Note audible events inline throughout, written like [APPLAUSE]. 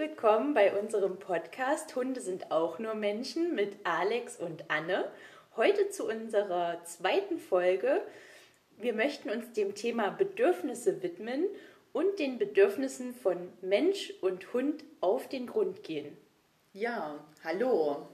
willkommen bei unserem Podcast Hunde sind auch nur Menschen mit Alex und Anne. Heute zu unserer zweiten Folge. Wir möchten uns dem Thema Bedürfnisse widmen und den Bedürfnissen von Mensch und Hund auf den Grund gehen. Ja, hallo.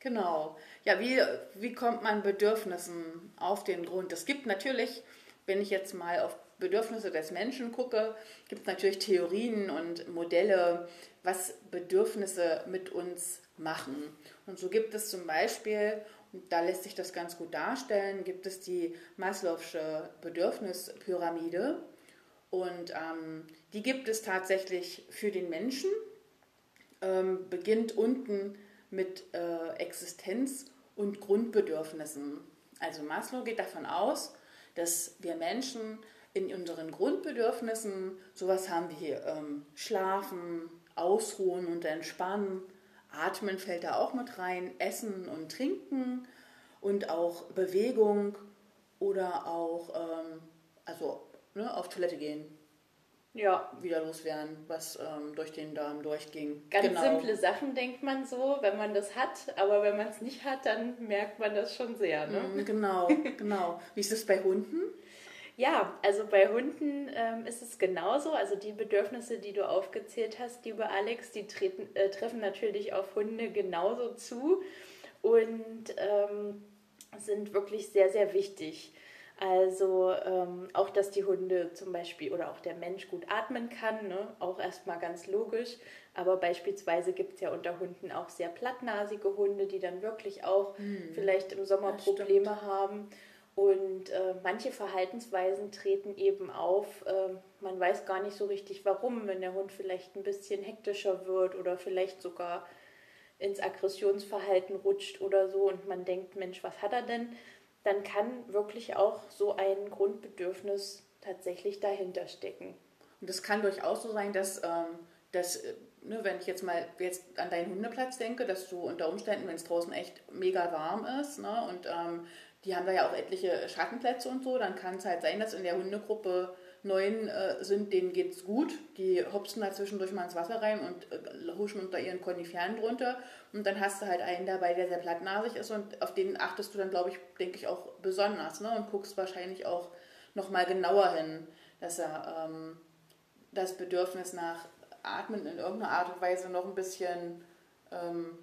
Genau. Ja, wie, wie kommt man Bedürfnissen auf den Grund? Es gibt natürlich, wenn ich jetzt mal auf Bedürfnisse des Menschen gucke, gibt es natürlich Theorien und Modelle, was Bedürfnisse mit uns machen. Und so gibt es zum Beispiel, und da lässt sich das ganz gut darstellen, gibt es die Maslow'sche Bedürfnispyramide. Und ähm, die gibt es tatsächlich für den Menschen, ähm, beginnt unten mit äh, Existenz und Grundbedürfnissen. Also Maslow geht davon aus, dass wir Menschen in unseren Grundbedürfnissen, sowas haben wir hier, ähm, Schlafen, Ausruhen und Entspannen, Atmen fällt da auch mit rein, Essen und Trinken und auch Bewegung oder auch ähm, also ne, auf Toilette gehen. Ja, wieder loswerden, was ähm, durch den Darm durchging. Ganz genau. simple Sachen denkt man so, wenn man das hat, aber wenn man es nicht hat, dann merkt man das schon sehr. Ne? Mm, genau, [LAUGHS] genau. Wie ist es bei Hunden? Ja, also bei Hunden ähm, ist es genauso. Also die Bedürfnisse, die du aufgezählt hast, liebe Alex, die treten, äh, treffen natürlich auf Hunde genauso zu und ähm, sind wirklich sehr, sehr wichtig. Also ähm, auch, dass die Hunde zum Beispiel oder auch der Mensch gut atmen kann, ne? auch erstmal ganz logisch. Aber beispielsweise gibt es ja unter Hunden auch sehr plattnasige Hunde, die dann wirklich auch hm. vielleicht im Sommer Probleme haben. Und äh, manche Verhaltensweisen treten eben auf. Äh, man weiß gar nicht so richtig warum, wenn der Hund vielleicht ein bisschen hektischer wird oder vielleicht sogar ins Aggressionsverhalten rutscht oder so und man denkt, Mensch, was hat er denn? Dann kann wirklich auch so ein Grundbedürfnis tatsächlich dahinter stecken. Und es kann durchaus so sein, dass, ähm, dass äh, ne, wenn ich jetzt mal jetzt an deinen Hundeplatz denke, dass du unter Umständen, wenn es draußen echt mega warm ist ne, und ähm, die haben da ja auch etliche Schattenplätze und so. Dann kann es halt sein, dass in der Hundegruppe neun äh, sind, denen geht's gut. Die hopsen da zwischendurch mal ins Wasser rein und äh, huschen unter ihren Koniferen drunter. Und dann hast du halt einen dabei, der sehr plattnasig ist und auf den achtest du dann, glaube ich, denke ich, auch besonders. Ne? Und guckst wahrscheinlich auch nochmal genauer hin, dass er ähm, das Bedürfnis nach Atmen in irgendeiner Art und Weise noch ein bisschen. Ähm,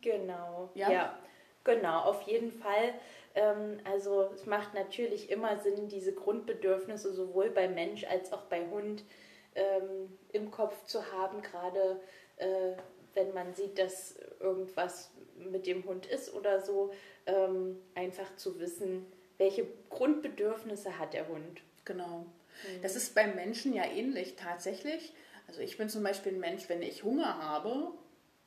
genau, ja. ja. Genau, auf jeden Fall. Ähm, also es macht natürlich immer Sinn, diese Grundbedürfnisse sowohl bei Mensch als auch bei Hund ähm, im Kopf zu haben, gerade äh, wenn man sieht, dass irgendwas mit dem Hund ist oder so, ähm, einfach zu wissen, welche Grundbedürfnisse hat der Hund. Genau. Mhm. Das ist beim Menschen ja ähnlich tatsächlich. Also ich bin zum Beispiel ein Mensch, wenn ich Hunger habe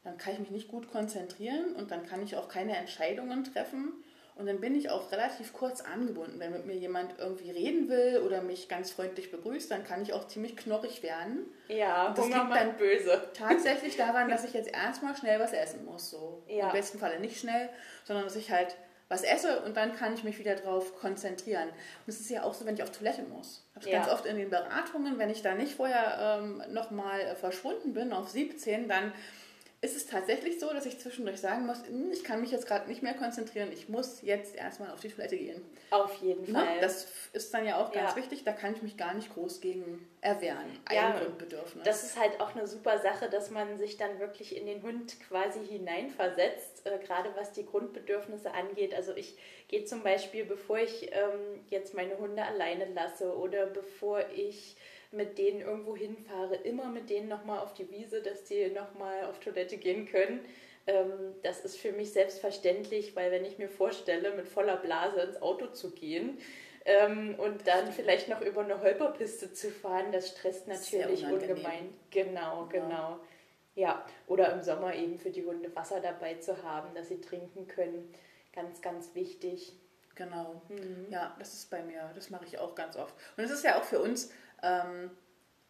dann kann ich mich nicht gut konzentrieren und dann kann ich auch keine Entscheidungen treffen. Und dann bin ich auch relativ kurz angebunden. Wenn mit mir jemand irgendwie reden will oder mich ganz freundlich begrüßt, dann kann ich auch ziemlich knorrig werden. Ja, und das Hunger liegt dann böse. Tatsächlich [LAUGHS] daran, dass ich jetzt erstmal schnell was essen muss. So. Ja. Im besten Falle nicht schnell, sondern dass ich halt was esse und dann kann ich mich wieder darauf konzentrieren. Und es ist ja auch so, wenn ich auf Toilette muss. Ich habe ja. ganz oft in den Beratungen, wenn ich da nicht vorher ähm, nochmal verschwunden bin auf 17, dann ist es tatsächlich so, dass ich zwischendurch sagen muss, hm, ich kann mich jetzt gerade nicht mehr konzentrieren, ich muss jetzt erstmal auf die Toilette gehen. Auf jeden ne? Fall. Das ist dann ja auch ganz ja. wichtig, da kann ich mich gar nicht groß gegen erwehren. Ein ja, Grundbedürfnis. Das ist halt auch eine super Sache, dass man sich dann wirklich in den Hund quasi hineinversetzt, äh, gerade was die Grundbedürfnisse angeht. Also ich gehe zum Beispiel, bevor ich ähm, jetzt meine Hunde alleine lasse oder bevor ich mit denen irgendwo hinfahre, immer mit denen nochmal auf die Wiese, dass die nochmal auf Toilette gehen können. Ähm, das ist für mich selbstverständlich, weil wenn ich mir vorstelle, mit voller Blase ins Auto zu gehen, ähm, und dann vielleicht noch über eine Holperpiste zu fahren, das stresst natürlich ungemein. Genau, genau. Ja, oder im Sommer eben für die Hunde Wasser dabei zu haben, dass sie trinken können. Ganz, ganz wichtig. Genau. Mhm. Ja, das ist bei mir, das mache ich auch ganz oft. Und es ist ja auch für uns ähm,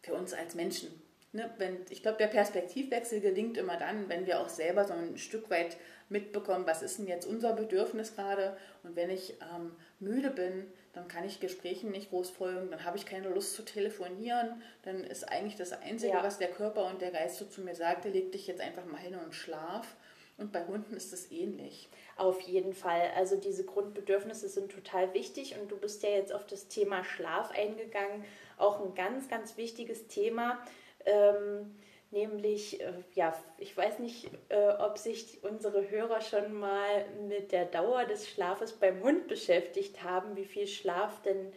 für uns als Menschen. ne, wenn, ich glaube, der Perspektivwechsel gelingt immer dann, wenn wir auch selber so ein Stück weit mitbekommen, was ist denn jetzt unser Bedürfnis gerade. Und wenn ich ähm, müde bin, dann kann ich Gesprächen nicht groß folgen, dann habe ich keine Lust zu telefonieren, dann ist eigentlich das Einzige, ja. was der Körper und der Geist so zu mir sagte, leg dich jetzt einfach mal hin und schlaf. Und bei Hunden ist es ähnlich. Auf jeden Fall. Also diese Grundbedürfnisse sind total wichtig und du bist ja jetzt auf das Thema Schlaf eingegangen. Auch ein ganz, ganz wichtiges Thema. Ähm, nämlich, äh, ja, ich weiß nicht, äh, ob sich unsere Hörer schon mal mit der Dauer des Schlafes beim Hund beschäftigt haben, wie viel Schlaf denn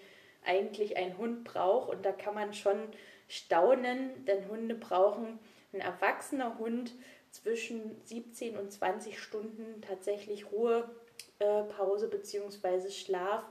eigentlich ein Hund braucht. Und da kann man schon staunen, denn Hunde brauchen, ein erwachsener Hund zwischen 17 und 20 Stunden tatsächlich Ruhepause äh, bzw. Schlaf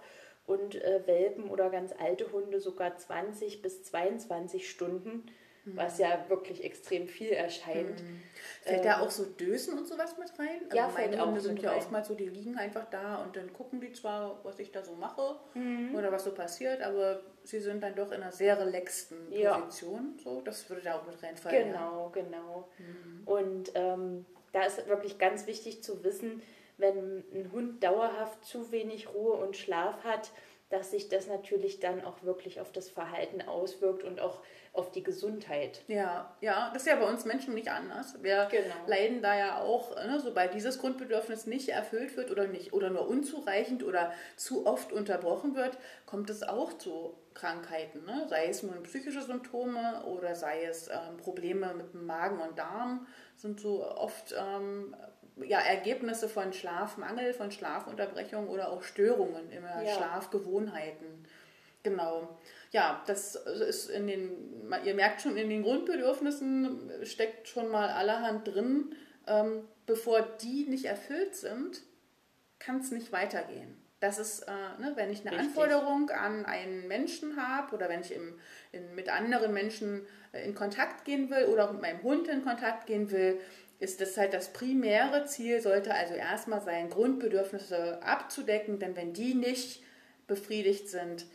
und äh, Welpen oder ganz alte Hunde sogar 20 bis 22 Stunden was ja wirklich extrem viel erscheint. Mhm. Fällt ähm, da auch so Dösen und sowas mit rein? Also ja, meine Hunde sind ja rein. oftmals so, die liegen einfach da und dann gucken die zwar, was ich da so mache mhm. oder was so passiert, aber sie sind dann doch in einer sehr relaxten Position. Ja. So, das würde da auch mit reinfallen. Genau, ja. genau. Mhm. Und ähm, da ist wirklich ganz wichtig zu wissen, wenn ein Hund dauerhaft zu wenig Ruhe und Schlaf hat, dass sich das natürlich dann auch wirklich auf das Verhalten auswirkt und auch auf die Gesundheit. Ja, ja, das ist ja bei uns Menschen nicht anders. Wir genau. leiden da ja auch, ne, sobald dieses Grundbedürfnis nicht erfüllt wird oder nicht oder nur unzureichend oder zu oft unterbrochen wird, kommt es auch zu Krankheiten, ne? sei es nun psychische Symptome oder sei es ähm, Probleme mit dem Magen und Darm, sind so oft ähm, ja, Ergebnisse von Schlafmangel, von Schlafunterbrechung oder auch Störungen in ja. Schlafgewohnheiten. Genau. Ja, das ist in den, ihr merkt schon, in den Grundbedürfnissen steckt schon mal allerhand drin. Ähm, bevor die nicht erfüllt sind, kann es nicht weitergehen. Das ist, äh, ne, wenn ich eine Richtig. Anforderung an einen Menschen habe oder wenn ich im, in, mit anderen Menschen äh, in Kontakt gehen will oder auch mit meinem Hund in Kontakt gehen will, ist das halt das primäre Ziel, sollte also erstmal sein, Grundbedürfnisse abzudecken, denn wenn die nicht befriedigt sind,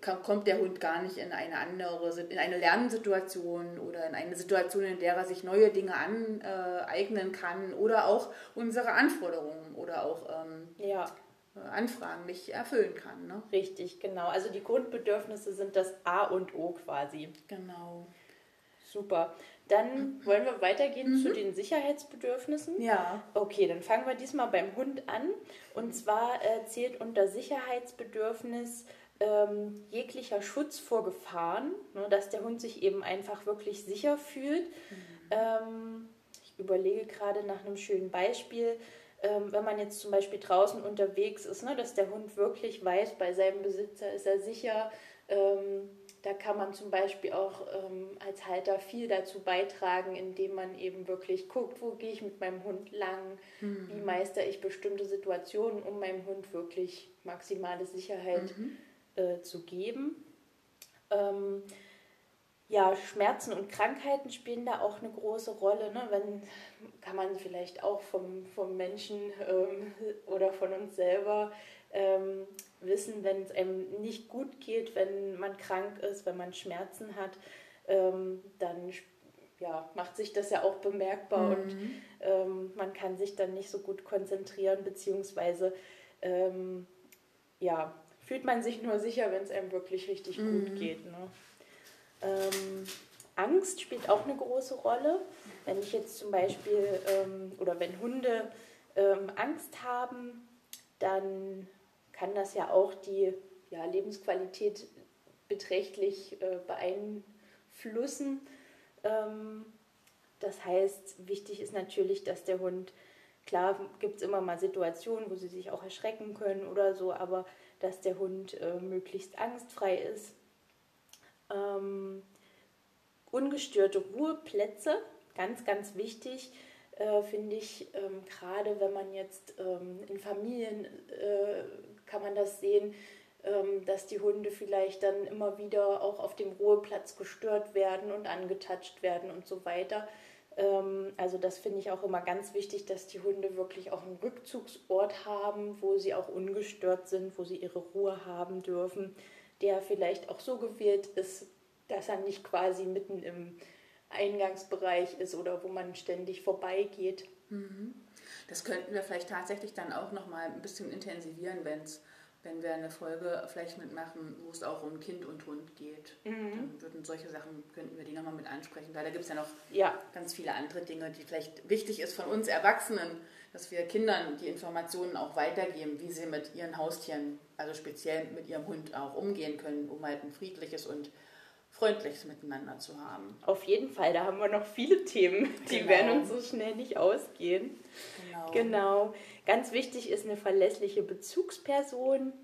kommt der Hund gar nicht in eine andere, in eine Lernsituation oder in eine Situation, in der er sich neue Dinge aneignen kann oder auch unsere Anforderungen oder auch ähm, ja. Anfragen nicht erfüllen kann. Ne? Richtig, genau. Also die Grundbedürfnisse sind das A und O quasi. Genau. Super. Dann wollen wir weitergehen mhm. zu den Sicherheitsbedürfnissen. Ja. Okay, dann fangen wir diesmal beim Hund an. Und zwar äh, zählt unter Sicherheitsbedürfnis ähm, jeglicher Schutz vor Gefahren, ne, dass der Hund sich eben einfach wirklich sicher fühlt. Mhm. Ähm, ich überlege gerade nach einem schönen Beispiel. Ähm, wenn man jetzt zum Beispiel draußen unterwegs ist, ne, dass der Hund wirklich weiß, bei seinem Besitzer ist er sicher, ähm, da kann man zum Beispiel auch ähm, als Halter viel dazu beitragen, indem man eben wirklich guckt, wo gehe ich mit meinem Hund lang, mhm. wie meister ich bestimmte Situationen, um meinem Hund wirklich maximale Sicherheit mhm. äh, zu geben. Ähm, ja, Schmerzen und Krankheiten spielen da auch eine große Rolle. Ne? Wenn, kann man vielleicht auch vom, vom Menschen ähm, [LAUGHS] oder von uns selber ähm, wissen, wenn es einem nicht gut geht, wenn man krank ist, wenn man Schmerzen hat, ähm, dann ja, macht sich das ja auch bemerkbar mhm. und ähm, man kann sich dann nicht so gut konzentrieren, beziehungsweise ähm, ja, fühlt man sich nur sicher, wenn es einem wirklich richtig mhm. gut geht. Ne? Ähm, Angst spielt auch eine große Rolle. Wenn ich jetzt zum Beispiel ähm, oder wenn Hunde ähm, Angst haben, dann kann das ja auch die ja, Lebensqualität beträchtlich äh, beeinflussen. Ähm, das heißt, wichtig ist natürlich, dass der Hund, klar gibt es immer mal Situationen, wo sie sich auch erschrecken können oder so, aber dass der Hund äh, möglichst angstfrei ist. Ähm, ungestörte Ruheplätze, ganz, ganz wichtig, äh, finde ich, ähm, gerade wenn man jetzt ähm, in Familien äh, kann man das sehen, ähm, dass die Hunde vielleicht dann immer wieder auch auf dem Ruheplatz gestört werden und angetatscht werden und so weiter. Ähm, also das finde ich auch immer ganz wichtig, dass die Hunde wirklich auch einen Rückzugsort haben, wo sie auch ungestört sind, wo sie ihre Ruhe haben dürfen, der vielleicht auch so gewählt ist, dass er nicht quasi mitten im Eingangsbereich ist oder wo man ständig vorbeigeht. Mhm. Das könnten wir vielleicht tatsächlich dann auch noch mal ein bisschen intensivieren, wenn's, wenn wir eine Folge vielleicht mitmachen, wo es auch um Kind und Hund geht. Mhm. Dann würden solche Sachen, könnten wir die nochmal mit ansprechen, weil da gibt es ja noch ja. ganz viele andere Dinge, die vielleicht wichtig ist von uns Erwachsenen, dass wir Kindern die Informationen auch weitergeben, wie sie mit ihren Haustieren, also speziell mit ihrem Hund auch umgehen können, um halt ein friedliches und freundliches Miteinander zu haben. Auf jeden Fall, da haben wir noch viele Themen, die genau. werden uns so schnell nicht ausgehen. Genau. genau. Ganz wichtig ist eine verlässliche Bezugsperson.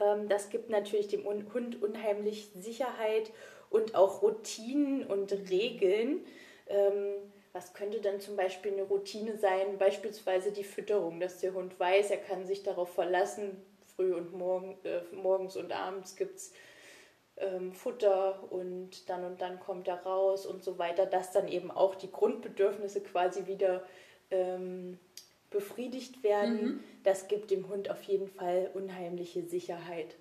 Ähm, das gibt natürlich dem Hund unheimlich Sicherheit und auch Routinen und Regeln. Ähm, was könnte dann zum Beispiel eine Routine sein? Beispielsweise die Fütterung, dass der Hund weiß, er kann sich darauf verlassen. Früh und morgen, äh, morgens und abends gibt es ähm, Futter und dann und dann kommt er raus und so weiter, dass dann eben auch die Grundbedürfnisse quasi wieder ähm, befriedigt werden. Mhm. Das gibt dem Hund auf jeden Fall unheimliche Sicherheit.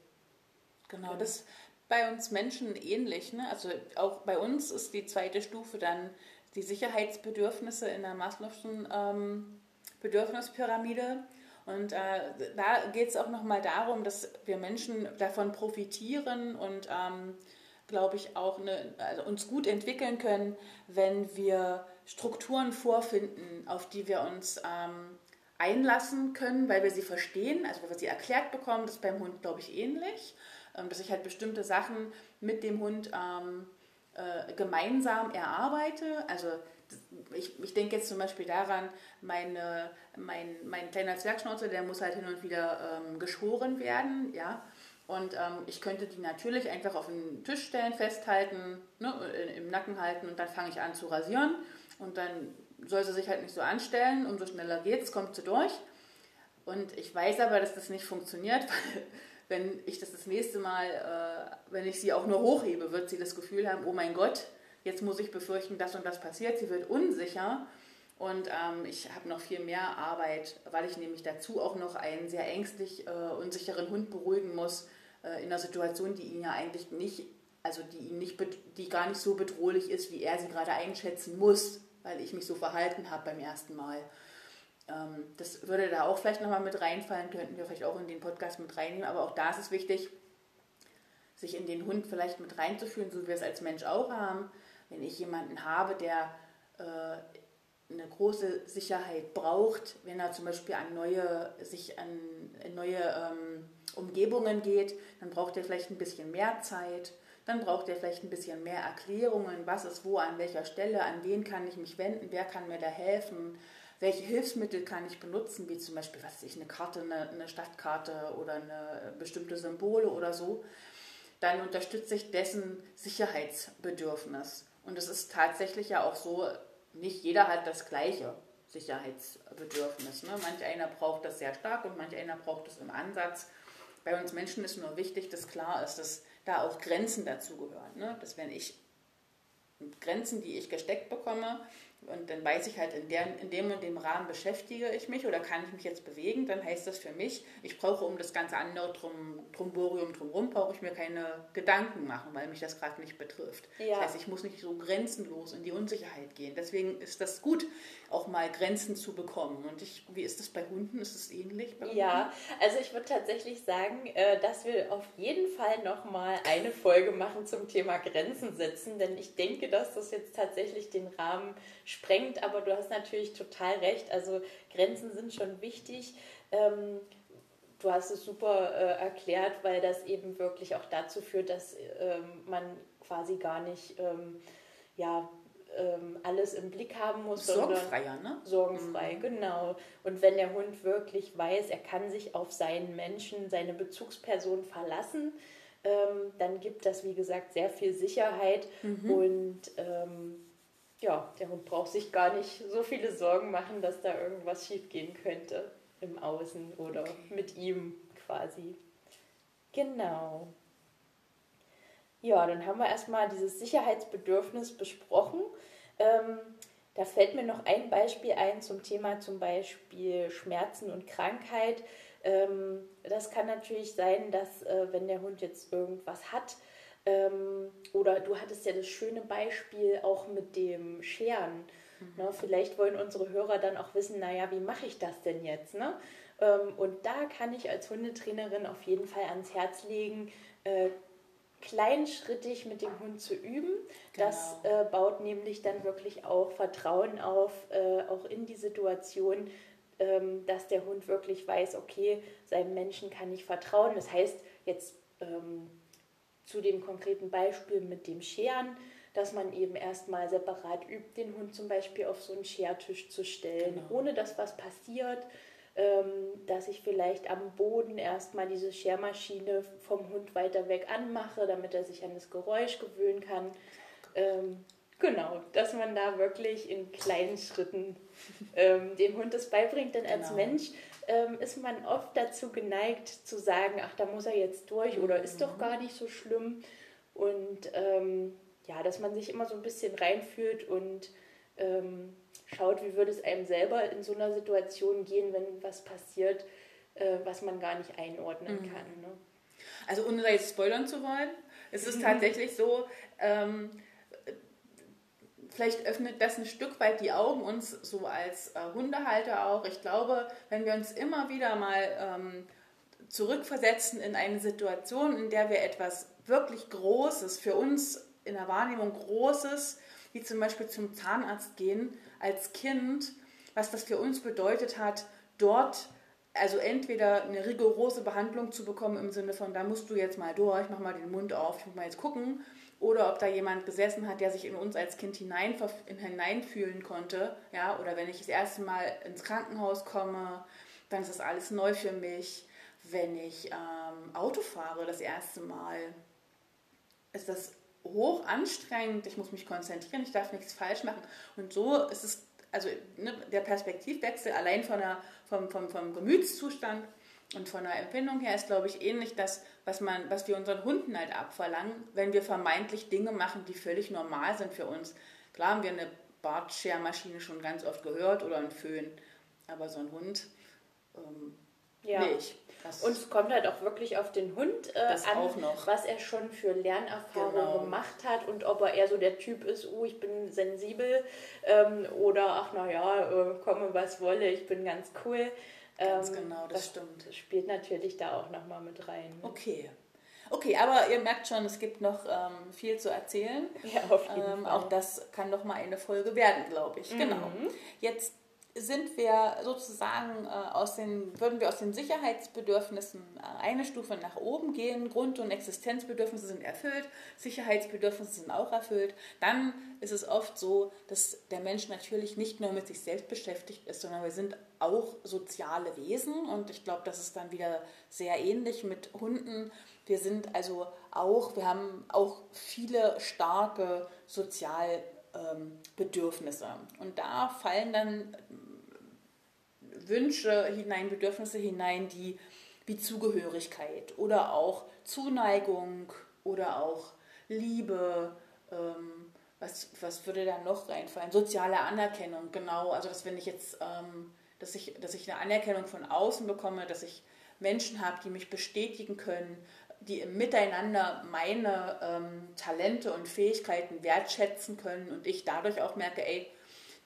Genau, das bei uns Menschen ähnlich. Ne? Also auch bei uns ist die zweite Stufe dann die Sicherheitsbedürfnisse in der Maslow'schen ähm, Bedürfnispyramide. Und äh, da geht es auch nochmal darum, dass wir Menschen davon profitieren und, ähm, glaube ich, auch eine, also uns gut entwickeln können, wenn wir Strukturen vorfinden, auf die wir uns ähm, einlassen können, weil wir sie verstehen, also weil wir sie erklärt bekommen. Das ist beim Hund, glaube ich, ähnlich, ähm, dass ich halt bestimmte Sachen mit dem Hund ähm, äh, gemeinsam erarbeite. Also ich, ich denke jetzt zum Beispiel daran, meine, mein, mein kleiner Zwergschnauzer, der muss halt hin und wieder ähm, geschoren werden, ja. Und ähm, ich könnte die natürlich einfach auf den Tisch stellen, festhalten, ne, im Nacken halten und dann fange ich an zu rasieren. Und dann soll sie sich halt nicht so anstellen, umso schneller geht's, kommt sie durch. Und ich weiß aber, dass das nicht funktioniert, [LAUGHS] weil wenn ich das das nächste Mal, äh, wenn ich sie auch nur hochhebe, wird sie das Gefühl haben, oh mein Gott, jetzt muss ich befürchten, das und das passiert. Sie wird unsicher und ähm, ich habe noch viel mehr Arbeit, weil ich nämlich dazu auch noch einen sehr ängstlich äh, unsicheren Hund beruhigen muss äh, in einer Situation, die ihn ja eigentlich nicht, also die ihn nicht, die gar nicht so bedrohlich ist, wie er sie gerade einschätzen muss, weil ich mich so verhalten habe beim ersten Mal. Ähm, das würde da auch vielleicht nochmal mit reinfallen, könnten wir vielleicht auch in den Podcast mit reinnehmen, aber auch da ist es wichtig, sich in den Hund vielleicht mit reinzuführen, so wie wir es als Mensch auch haben wenn ich jemanden habe, der äh, eine große Sicherheit braucht, wenn er zum Beispiel an neue, sich an neue ähm, Umgebungen geht, dann braucht er vielleicht ein bisschen mehr Zeit, dann braucht er vielleicht ein bisschen mehr Erklärungen, was ist wo, an welcher Stelle, an wen kann ich mich wenden, wer kann mir da helfen, welche Hilfsmittel kann ich benutzen, wie zum Beispiel, was ich, eine Karte, eine, eine Stadtkarte oder eine bestimmte Symbole oder so, dann unterstütze ich dessen Sicherheitsbedürfnis. Und es ist tatsächlich ja auch so, nicht jeder hat das gleiche Sicherheitsbedürfnis. Ne? Manch einer braucht das sehr stark und manch einer braucht es im Ansatz. Bei uns Menschen ist nur wichtig, dass klar ist, dass da auch Grenzen dazugehören. Ne? Dass wenn ich Grenzen, die ich gesteckt bekomme, und dann weiß ich halt, in, der, in dem und dem Rahmen beschäftige ich mich oder kann ich mich jetzt bewegen, dann heißt das für mich, ich brauche um das ganze andere drum, Drumborium drumherum, brauche ich mir keine Gedanken machen, weil mich das gerade nicht betrifft. Ja. Das heißt, ich muss nicht so grenzenlos in die Unsicherheit gehen. Deswegen ist das gut, auch mal Grenzen zu bekommen. Und ich, wie ist das bei Hunden? Ist es ähnlich? ja, also ich würde tatsächlich sagen, äh, dass wir auf jeden Fall nochmal eine Folge machen zum Thema Grenzen setzen, denn ich denke, dass das jetzt tatsächlich den Rahmen sprengt, aber du hast natürlich total recht. Also Grenzen sind schon wichtig. Ähm, du hast es super äh, erklärt, weil das eben wirklich auch dazu führt, dass ähm, man quasi gar nicht ähm, ja, ähm, alles im Blick haben muss. Sorgenfreier, ne? Sorgenfrei, mhm. genau. Und wenn der Hund wirklich weiß, er kann sich auf seinen Menschen, seine Bezugsperson verlassen, ähm, dann gibt das, wie gesagt, sehr viel Sicherheit mhm. und ähm, ja, der Hund braucht sich gar nicht so viele Sorgen machen, dass da irgendwas schiefgehen könnte im Außen oder okay. mit ihm quasi. Genau. Ja, dann haben wir erstmal dieses Sicherheitsbedürfnis besprochen. Ähm, da fällt mir noch ein Beispiel ein zum Thema zum Beispiel Schmerzen und Krankheit. Ähm, das kann natürlich sein, dass äh, wenn der Hund jetzt irgendwas hat, Ähm, oder du hattest ja das schöne Beispiel auch mit dem Scheren. Mhm. Ne? Vielleicht wollen unsere Hörer dann auch wissen, naja, wie mache ich das denn jetzt? Ne? Ähm, und da kann ich als Hundetrainerin auf jeden Fall ans Herz legen, äh, kleinschrittig mit dem Hund zu üben. Genau. Das äh, baut nämlich dann wirklich auch Vertrauen auf, äh, auch in die Situation, ähm, dass der Hund wirklich weiß, okay, seinem Menschen kann ich vertrauen. Das heißt, jetzt ähm, zu dem konkreten Beispiel mit dem Scheren, dass man eben erstmal separat übt, den Hund zum Beispiel auf so einen Schertisch zu stellen, genau. ohne dass was passiert ähm, dass ich vielleicht am Boden erstmal diese Schermaschine vom Hund weiter weg anmache, damit er sich an das Geräusch gewöhnen kann. Ähm, genau, dass man da wirklich in kleinen Schritten ähm, dem Hund das beibringt, denn als genau. Mensch ähm, ist man oft dazu geneigt zu sagen, ach, da muss er jetzt durch oder ist doch mhm. gar nicht so schlimm. Und ähm, ja, dass man sich immer so ein bisschen reinfühlt und ähm, schaut, wie würde es einem selber in so einer Situation gehen, wenn was passiert, äh, was man gar nicht einordnen mhm. kann. Ne? Also ohne da jetzt spoilern zu wollen, es ist mhm. tatsächlich so, ähm, vielleicht öffnet das ein Stück weit die Augen uns so als äh, Hundehalter auch. Ich glaube, wenn wir uns immer wieder mal ähm, zurückversetzen in eine Situation, in der wir etwas wirklich Großes, für uns in der Wahrnehmung Großes, wie zum Beispiel zum Zahnarzt gehen, als Kind, was das für uns bedeutet hat, dort also entweder eine rigorose Behandlung zu bekommen im Sinne von, da musst du jetzt mal durch, mach mal den Mund auf, ich muss mal jetzt gucken, oder ob da jemand gesessen hat, der sich in uns als Kind hinein, hineinfühlen konnte, ja, oder wenn ich das erste Mal ins Krankenhaus komme, dann ist das alles neu für mich. Wenn ich ähm, Auto fahre das erste Mal, ist das hoch anstrengend, ich muss mich konzentrieren, ich darf nichts falsch machen. Und so ist es, also ne, der Perspektivwechsel allein von der, vom, vom, vom Gemütszustand und von der Empfindung her ist, glaube ich, ähnlich das, was, man, was wir unseren Hunden halt abverlangen, wenn wir vermeintlich Dinge machen, die völlig normal sind für uns. Klar haben wir eine Bartschermaschine schon ganz oft gehört oder einen Föhn, aber so ein Hund ähm, ja. nicht. Das und es kommt halt auch wirklich auf den Hund äh, an, was er schon für Lernerfahrungen genau. gemacht hat und ob er eher so der Typ ist, oh, ich bin sensibel ähm, oder ach naja, äh, komme was wolle, ich bin ganz cool. Ganz ähm, genau, das, das stimmt. spielt natürlich da auch nochmal mit rein. Ne? Okay. Okay, aber ihr merkt schon, es gibt noch ähm, viel zu erzählen. Ja, auf jeden ähm, Fall. Auch das kann noch mal eine Folge werden, glaube ich. Genau. Mhm. Genau. Jetzt sind wir sozusagen äh, aus den, würden wir aus den Sicherheitsbedürfnissen äh, eine Stufe nach oben gehen. Grund- und Existenzbedürfnisse sind erfüllt, Sicherheitsbedürfnisse sind auch erfüllt. Dann ist es oft so, dass der Mensch natürlich nicht nur mit sich selbst beschäftigt ist, sondern wir sind auch soziale Wesen und ich glaube, das ist dann wieder sehr ähnlich mit Hunden. Wir sind also auch, wir haben auch viele starke Sozialbedürfnisse. Und da fallen dann Wünsche hinein, Bedürfnisse hinein, die wie Zugehörigkeit oder auch Zuneigung oder auch Liebe, ähm, was, was würde da noch reinfallen? Soziale Anerkennung, genau. Also dass wenn ich jetzt, ähm, dass ich, dass ich eine Anerkennung von außen bekomme, dass ich Menschen habe, die mich bestätigen können, die im Miteinander meine ähm, Talente und Fähigkeiten wertschätzen können und ich dadurch auch merke, ey,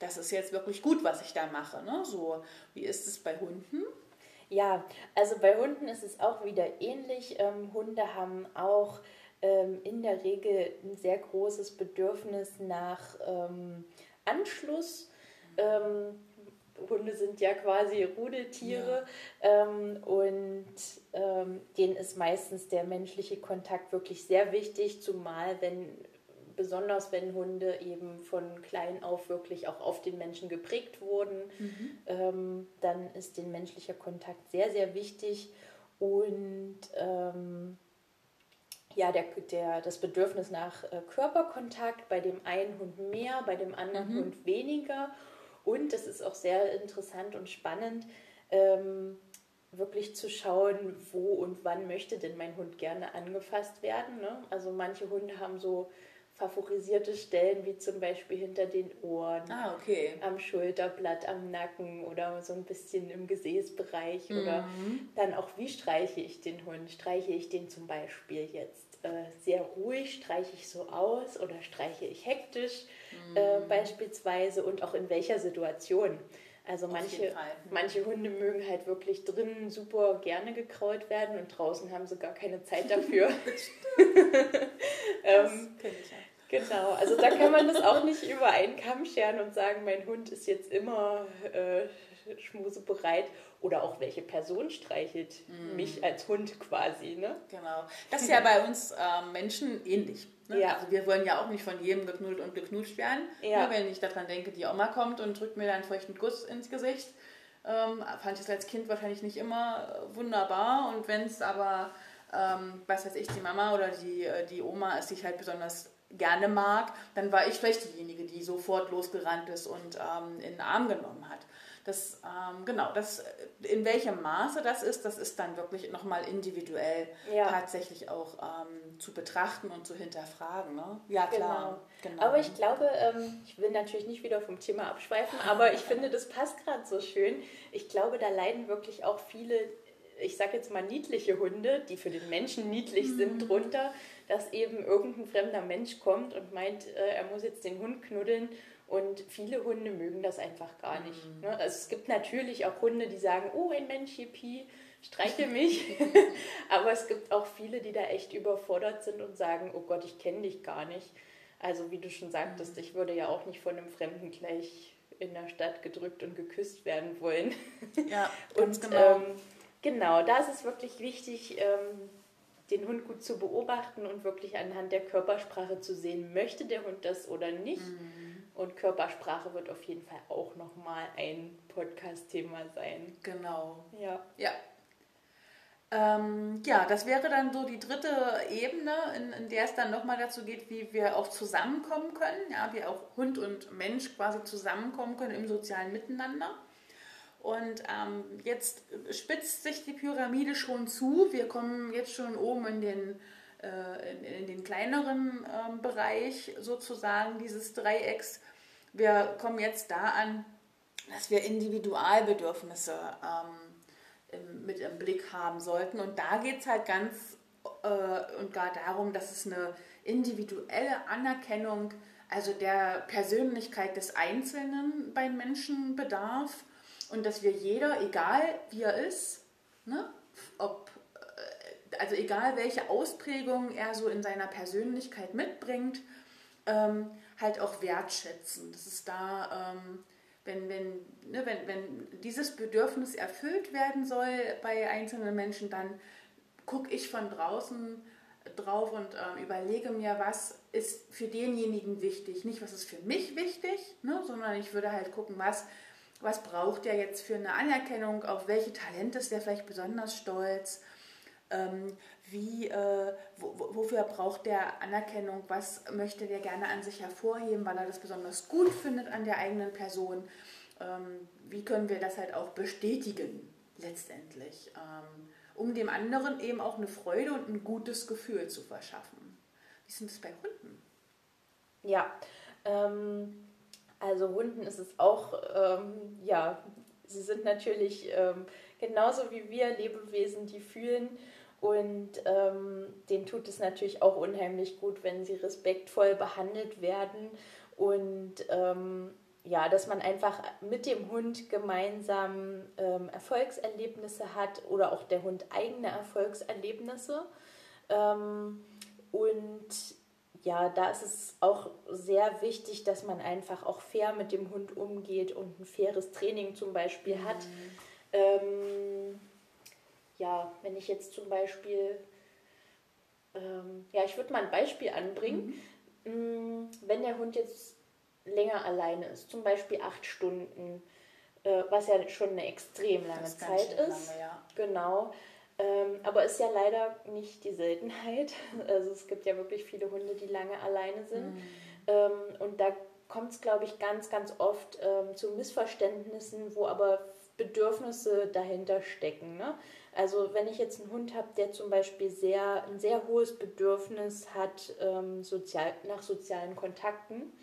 das ist jetzt wirklich gut, was ich da mache. Ne? So, wie ist es bei Hunden? Ja, also bei Hunden ist es auch wieder ähnlich. Ähm, Hunde haben auch ähm, in der Regel ein sehr großes Bedürfnis nach ähm, Anschluss. Ähm, Hunde sind ja quasi Rudeltiere ja. Ähm, und ähm, denen ist meistens der menschliche Kontakt wirklich sehr wichtig, zumal wenn besonders wenn Hunde eben von klein auf wirklich auch auf den Menschen geprägt wurden, mhm. ähm, dann ist den menschlicher Kontakt sehr, sehr wichtig und ähm, ja, der, der, das Bedürfnis nach äh, Körperkontakt bei dem einen Hund mehr, bei dem anderen mhm. Hund weniger und das ist auch sehr interessant und spannend, ähm, wirklich zu schauen, wo und wann möchte denn mein Hund gerne angefasst werden. Ne? Also manche Hunde haben so favorisierte Stellen, wie zum Beispiel hinter den Ohren, ah, okay. am Schulterblatt, am Nacken oder so ein bisschen im Gesäßbereich. Mhm. Oder dann auch, wie streiche ich den Hund? Streiche ich den zum Beispiel jetzt äh, sehr ruhig, streiche ich so aus oder streiche ich hektisch mhm. äh, beispielsweise und auch in welcher Situation. Also manche, manche Hunde mögen halt wirklich drinnen super gerne gekraut werden und draußen haben sie gar keine Zeit dafür. [LAUGHS] [LAUGHS] ähm, ich ja. Genau, also da kann man das auch nicht über einen Kamm scheren und sagen, mein Hund ist jetzt immer äh, schmusebereit oder auch welche Person streichelt mm. mich als Hund quasi. Ne? Genau, das ist ja bei uns äh, Menschen ähnlich. Ne? Ja. Also wir wollen ja auch nicht von jedem geknuddelt und geknutscht werden. Ja. Nur wenn ich daran denke, die Oma kommt und drückt mir einen feuchten Guss ins Gesicht, ähm, fand ich es als Kind wahrscheinlich nicht immer äh, wunderbar. Und wenn es aber, ähm, was weiß ich, die Mama oder die, äh, die Oma es sich halt besonders gerne mag, dann war ich vielleicht diejenige, die sofort losgerannt ist und ähm, in den Arm genommen hat. Das, ähm, genau, das, in welchem Maße das ist, das ist dann wirklich nochmal individuell ja. tatsächlich auch ähm, zu betrachten und zu hinterfragen. Ne? Ja, klar. Genau. genau. Aber ich glaube, ähm, ich will natürlich nicht wieder vom Thema abschweifen, aber ich finde, das passt gerade so schön. Ich glaube, da leiden wirklich auch viele, ich sage jetzt mal niedliche Hunde, die für den Menschen niedlich mhm. sind, drunter, dass eben irgendein fremder Mensch kommt und meint, äh, er muss jetzt den Hund knuddeln und viele Hunde mögen das einfach gar nicht. Mhm. Ne? Also es gibt natürlich auch Hunde, die sagen, oh, ein Mensch, yippie, streiche [LAUGHS] mich. [LAUGHS] Aber es gibt auch viele, die da echt überfordert sind und sagen, oh Gott, ich kenne dich gar nicht. Also wie du schon sagtest, mhm. ich würde ja auch nicht von einem Fremden gleich in der Stadt gedrückt und geküsst werden wollen. Ja, [LAUGHS] und genau. Ähm, genau, da ist es wirklich wichtig, ähm, den Hund gut zu beobachten und wirklich anhand der Körpersprache zu sehen, möchte der Hund das oder nicht. Mhm und Körpersprache wird auf jeden Fall auch nochmal ein Podcast-Thema sein. Genau. Ja. Ja. Ähm, ja, das wäre dann so die dritte Ebene, in, in der es dann nochmal dazu geht, wie wir auch zusammenkommen können, ja, wie auch Hund und Mensch quasi zusammenkommen können im sozialen Miteinander. Und ähm, jetzt spitzt sich die Pyramide schon zu. Wir kommen jetzt schon oben in den äh, in, in, den kleineren ähm, Bereich sozusagen dieses Dreiecks. Wir kommen jetzt da an, dass wir Individualbedürfnisse ähm, mit im Blick haben sollten. Und da geht es halt ganz äh, und gar darum, dass es eine individuelle Anerkennung, also der Persönlichkeit des Einzelnen beim Menschen bedarf und dass wir jeder, egal wie er ist, ne, ob also egal welche Ausprägung er so in seiner Persönlichkeit mitbringt, ähm, halt auch wertschätzen. Das ist da, ähm, wenn, wenn, ne, wenn, wenn dieses Bedürfnis erfüllt werden soll bei einzelnen Menschen, dann gucke ich von draußen drauf und ähm, überlege mir, was ist für denjenigen wichtig. Nicht, was ist für mich wichtig, ne, sondern ich würde halt gucken, was, was braucht er jetzt für eine Anerkennung, auf welche Talente ist er vielleicht besonders stolz ähm, wie, äh, wofür braucht der Anerkennung, was möchte der gerne an sich hervorheben, weil er das besonders gut findet an der eigenen Person. Ähm, wie können wir das halt auch bestätigen letztendlich, ähm, um dem anderen eben auch eine Freude und ein gutes Gefühl zu verschaffen. Wie sind das bei Hunden? Ja, ähm, also Hunden ist es auch, ähm, ja, sie sind natürlich ähm, genauso wie wir Lebewesen, die fühlen und ähm, denen tut es natürlich auch unheimlich gut, wenn sie respektvoll behandelt werden und ähm, ja, dass man einfach mit dem Hund gemeinsam ähm, Erfolgserlebnisse hat oder auch der Hund eigene Erfolgserlebnisse. Ähm, und ja, da ist es auch sehr wichtig, dass man einfach auch fair mit dem Hund umgeht und ein faires Training zum Beispiel hat. Mhm. Ähm, ja, wenn ich jetzt zum Beispiel, ähm, ja, ich würde mal ein Beispiel anbringen. Mhm. Mm, wenn der Hund jetzt länger alleine ist, zum Beispiel acht Stunden, äh, was ja schon eine extrem lange Zeit ist. Lange, ja. Genau. Ähm, aber ist ja leider nicht die Seltenheit. [LAUGHS] Also es gibt ja wirklich viele Hunde, die lange alleine sind. Mhm. Ähm, und da kommt es, glaube ich, ganz, ganz oft ähm, zu Missverständnissen, wo aber Bedürfnisse dahinter stecken. Ne? Also wenn ich jetzt einen Hund habe, der zum Beispiel sehr, ein sehr hohes Bedürfnis hat ähm, sozial, nach sozialen Kontakten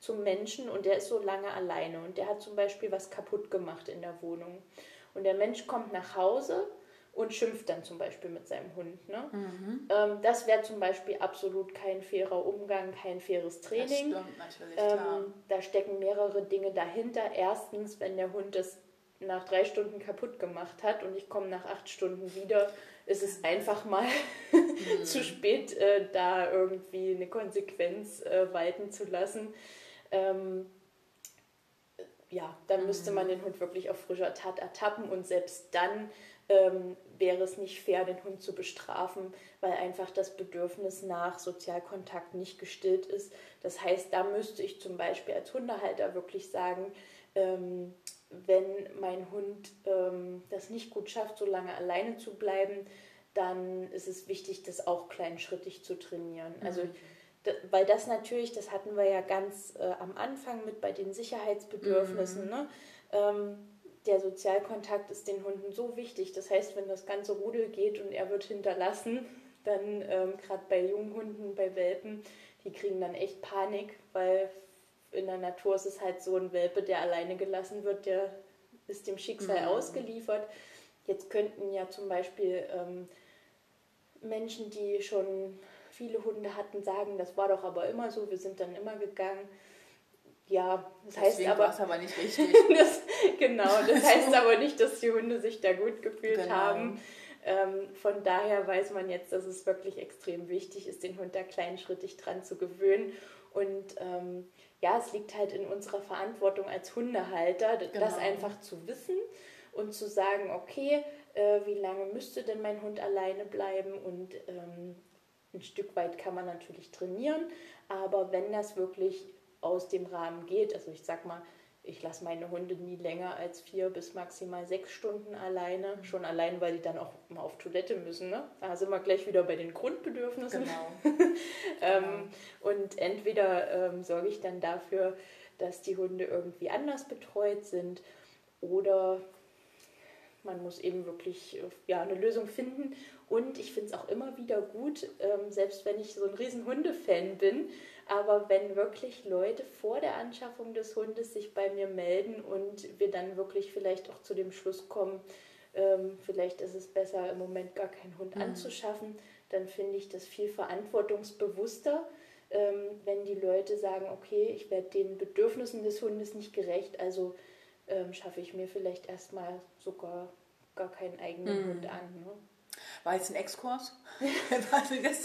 zum Menschen und der ist so lange alleine und der hat zum Beispiel was kaputt gemacht in der Wohnung. Und der Mensch kommt nach Hause und schimpft dann zum Beispiel mit seinem Hund. Ne? Mhm. Ähm, das wäre zum Beispiel absolut kein fairer Umgang, kein faires Training. Das stimmt natürlich, ähm, Da stecken mehrere Dinge dahinter. Erstens, wenn der Hund das nach drei Stunden kaputt gemacht hat und ich komme nach acht Stunden wieder, ist es einfach mal mhm. [LAUGHS] zu spät, äh, da irgendwie eine Konsequenz äh, walten zu lassen. Ähm, ja, dann müsste man mhm. den Hund wirklich auf frischer Tat ertappen und selbst dann ähm, wäre es nicht fair, den Hund zu bestrafen, weil einfach das Bedürfnis nach Sozialkontakt nicht gestillt ist. Das heißt, da müsste ich zum Beispiel als Hundehalter wirklich sagen, ähm, wenn mein Hund ähm, das nicht gut schafft, so lange alleine zu bleiben, dann ist es wichtig, das auch kleinschrittig zu trainieren. Mhm. Also weil das natürlich, das hatten wir ja ganz äh, am Anfang mit bei den Sicherheitsbedürfnissen, mhm. ne? Ähm, der Sozialkontakt ist den Hunden so wichtig. Das heißt, wenn das ganze Rudel geht und er wird hinterlassen, dann ähm, gerade bei jungen Hunden, bei Welpen, die kriegen dann echt Panik, weil in der Natur ist es halt so ein Welpe, der alleine gelassen wird, der ist dem Schicksal mhm. ausgeliefert. Jetzt könnten ja zum Beispiel ähm, Menschen, die schon viele Hunde hatten, sagen, das war doch aber immer so, wir sind dann immer gegangen. Ja, das Deswegen heißt aber, aber nicht [LAUGHS] richtig. das, genau, das heißt aber nicht, dass die Hunde sich da gut gefühlt genau. haben. Ähm, von daher weiß man jetzt, dass es wirklich extrem wichtig ist, den Hund da kleinschrittig dran zu gewöhnen. Und ähm, ja, es liegt halt in unserer Verantwortung als Hundehalter, genau. das einfach zu wissen und zu sagen, okay, äh, wie lange müsste denn mein Hund alleine bleiben und ähm, ein Stück weit kann man natürlich trainieren, aber wenn das wirklich aus dem Rahmen geht, also ich sag mal, ich lasse meine Hunde nie länger als vier bis maximal sechs Stunden alleine. Mhm. Schon allein, weil die dann auch mal auf Toilette müssen. Ne? Da sind wir gleich wieder bei den Grundbedürfnissen. Genau. [LAUGHS] ähm, genau. Und entweder ähm, sorge ich dann dafür, dass die Hunde irgendwie anders betreut sind oder man muss eben wirklich ja, eine Lösung finden. Und ich finde es auch immer wieder gut, ähm, selbst wenn ich so ein riesen Hundefan bin, aber wenn wirklich Leute vor der Anschaffung des Hundes sich bei mir melden und wir dann wirklich vielleicht auch zu dem Schluss kommen, ähm, vielleicht ist es besser im Moment gar keinen Hund mhm. anzuschaffen, dann finde ich das viel verantwortungsbewusster, ähm, wenn die Leute sagen, okay, ich werde den Bedürfnissen des Hundes nicht gerecht, also ähm, schaffe ich mir vielleicht erstmal sogar gar keinen eigenen mhm. Hund an. Ne? War jetzt ein Exkurs? [LAUGHS] das